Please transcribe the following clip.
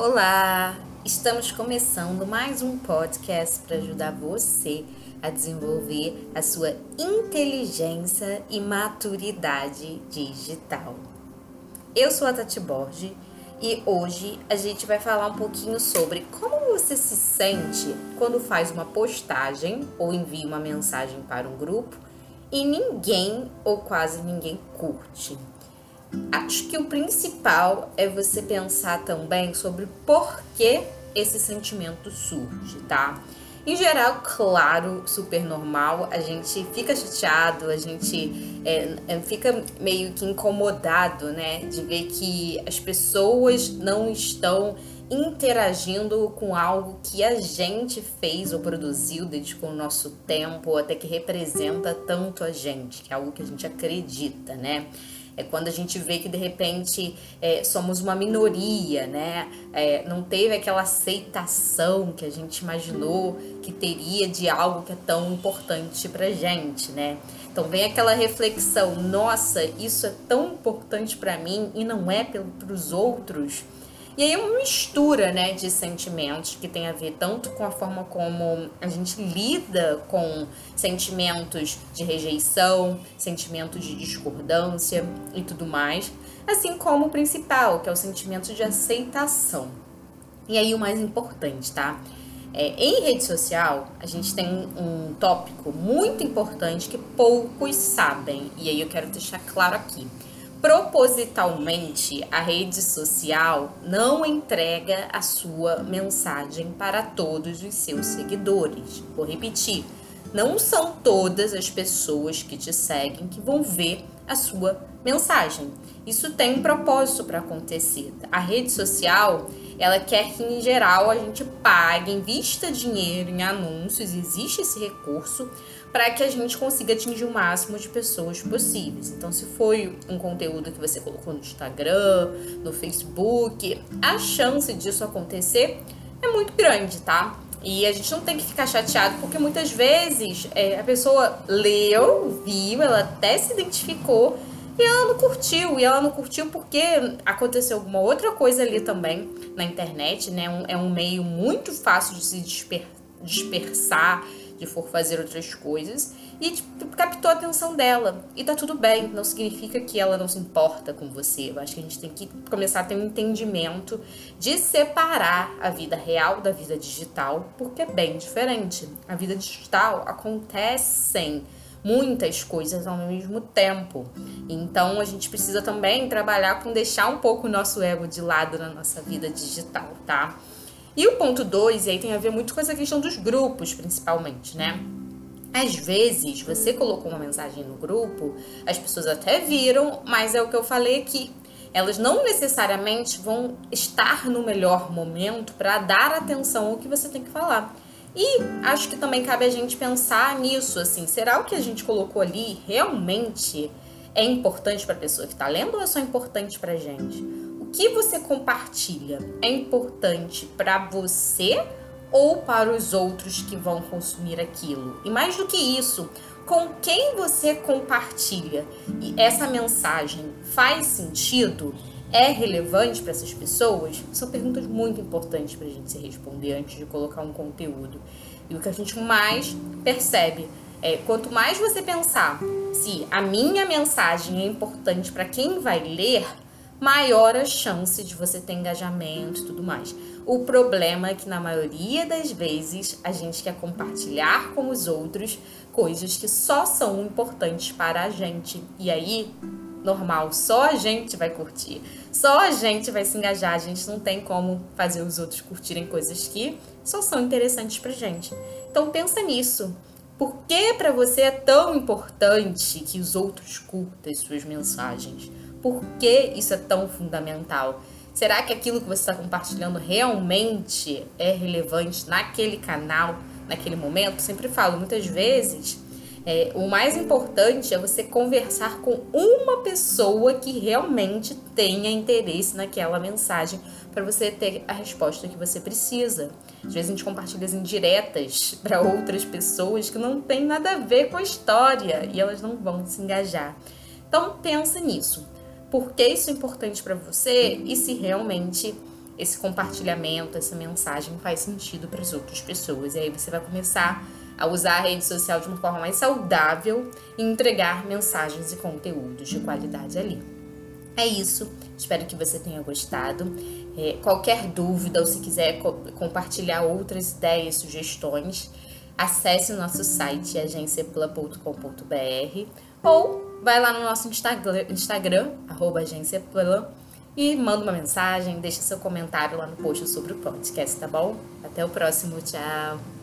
Olá! Estamos começando mais um podcast para ajudar você a desenvolver a sua inteligência e maturidade digital. Eu sou a Tati Borges e hoje a gente vai falar um pouquinho sobre como você se sente quando faz uma postagem ou envia uma mensagem para um grupo e ninguém ou quase ninguém curte. Acho que o principal é você pensar também sobre por que esse sentimento surge, tá? Em geral, claro, super normal, a gente fica chateado, a gente é, é, fica meio que incomodado, né, de ver que as pessoas não estão interagindo com algo que a gente fez ou produziu, dedicou o nosso tempo, até que representa tanto a gente, que é algo que a gente acredita, né? É quando a gente vê que de repente é, somos uma minoria, né? É, não teve aquela aceitação que a gente imaginou que teria de algo que é tão importante pra gente, né? Então vem aquela reflexão, nossa, isso é tão importante para mim e não é para os outros. E aí é uma mistura, né, de sentimentos que tem a ver tanto com a forma como a gente lida com sentimentos de rejeição, sentimentos de discordância e tudo mais, assim como o principal, que é o sentimento de aceitação. E aí o mais importante, tá? É, em rede social, a gente tem um tópico muito importante que poucos sabem, e aí eu quero deixar claro aqui propositalmente a rede social não entrega a sua mensagem para todos os seus seguidores. Vou repetir: não são todas as pessoas que te seguem que vão ver a sua mensagem. Isso tem um propósito para acontecer. A rede social, ela quer que em geral a gente pague, invista dinheiro em anúncios, existe esse recurso para que a gente consiga atingir o máximo de pessoas possíveis. Então, se foi um conteúdo que você colocou no Instagram, no Facebook, a chance disso acontecer é muito grande, tá? E a gente não tem que ficar chateado, porque muitas vezes é, a pessoa leu, viu, ela até se identificou e ela não curtiu. E ela não curtiu porque aconteceu alguma outra coisa ali também na internet, né? Um, é um meio muito fácil de se disper, dispersar de for fazer outras coisas e tipo, captou a atenção dela. E tá tudo bem, não significa que ela não se importa com você. Eu acho que a gente tem que começar a ter um entendimento de separar a vida real da vida digital, porque é bem diferente. A vida digital acontecem muitas coisas ao mesmo tempo. Então a gente precisa também trabalhar com deixar um pouco o nosso ego de lado na nossa vida digital, tá? E o ponto 2, aí tem a ver muito com essa questão dos grupos, principalmente, né? Às vezes, você colocou uma mensagem no grupo, as pessoas até viram, mas é o que eu falei aqui. Elas não necessariamente vão estar no melhor momento para dar atenção ao que você tem que falar. E acho que também cabe a gente pensar nisso, assim, será o que a gente colocou ali realmente é importante para a pessoa que está lendo ou é só importante para a gente? que você compartilha é importante para você ou para os outros que vão consumir aquilo? E mais do que isso, com quem você compartilha e essa mensagem faz sentido? É relevante para essas pessoas? São perguntas muito importantes para a gente se responder antes de colocar um conteúdo. E o que a gente mais percebe é quanto mais você pensar se a minha mensagem é importante para quem vai ler, maior a chance de você ter engajamento e tudo mais. O problema é que na maioria das vezes a gente quer compartilhar com os outros coisas que só são importantes para a gente. E aí, normal, só a gente vai curtir, só a gente vai se engajar. A gente não tem como fazer os outros curtirem coisas que só são interessantes pra gente. Então pensa nisso. Por que para você é tão importante que os outros curtam as suas mensagens? Por que isso é tão fundamental? Será que aquilo que você está compartilhando realmente é relevante naquele canal, naquele momento? Sempre falo, muitas vezes é, o mais importante é você conversar com uma pessoa que realmente tenha interesse naquela mensagem para você ter a resposta que você precisa. Às vezes a gente compartilha as indiretas para outras pessoas que não tem nada a ver com a história e elas não vão se engajar. Então pensa nisso por que isso é importante para você e se realmente esse compartilhamento, essa mensagem faz sentido para as outras pessoas. E aí você vai começar a usar a rede social de uma forma mais saudável e entregar mensagens e conteúdos de qualidade ali. É isso. Espero que você tenha gostado. É, qualquer dúvida ou se quiser co compartilhar outras ideias, sugestões, acesse nosso site agenciaplan.com.br ou vai lá no nosso Instagram, Instagram e manda uma mensagem, deixa seu comentário lá no post sobre o podcast, tá bom? Até o próximo, tchau!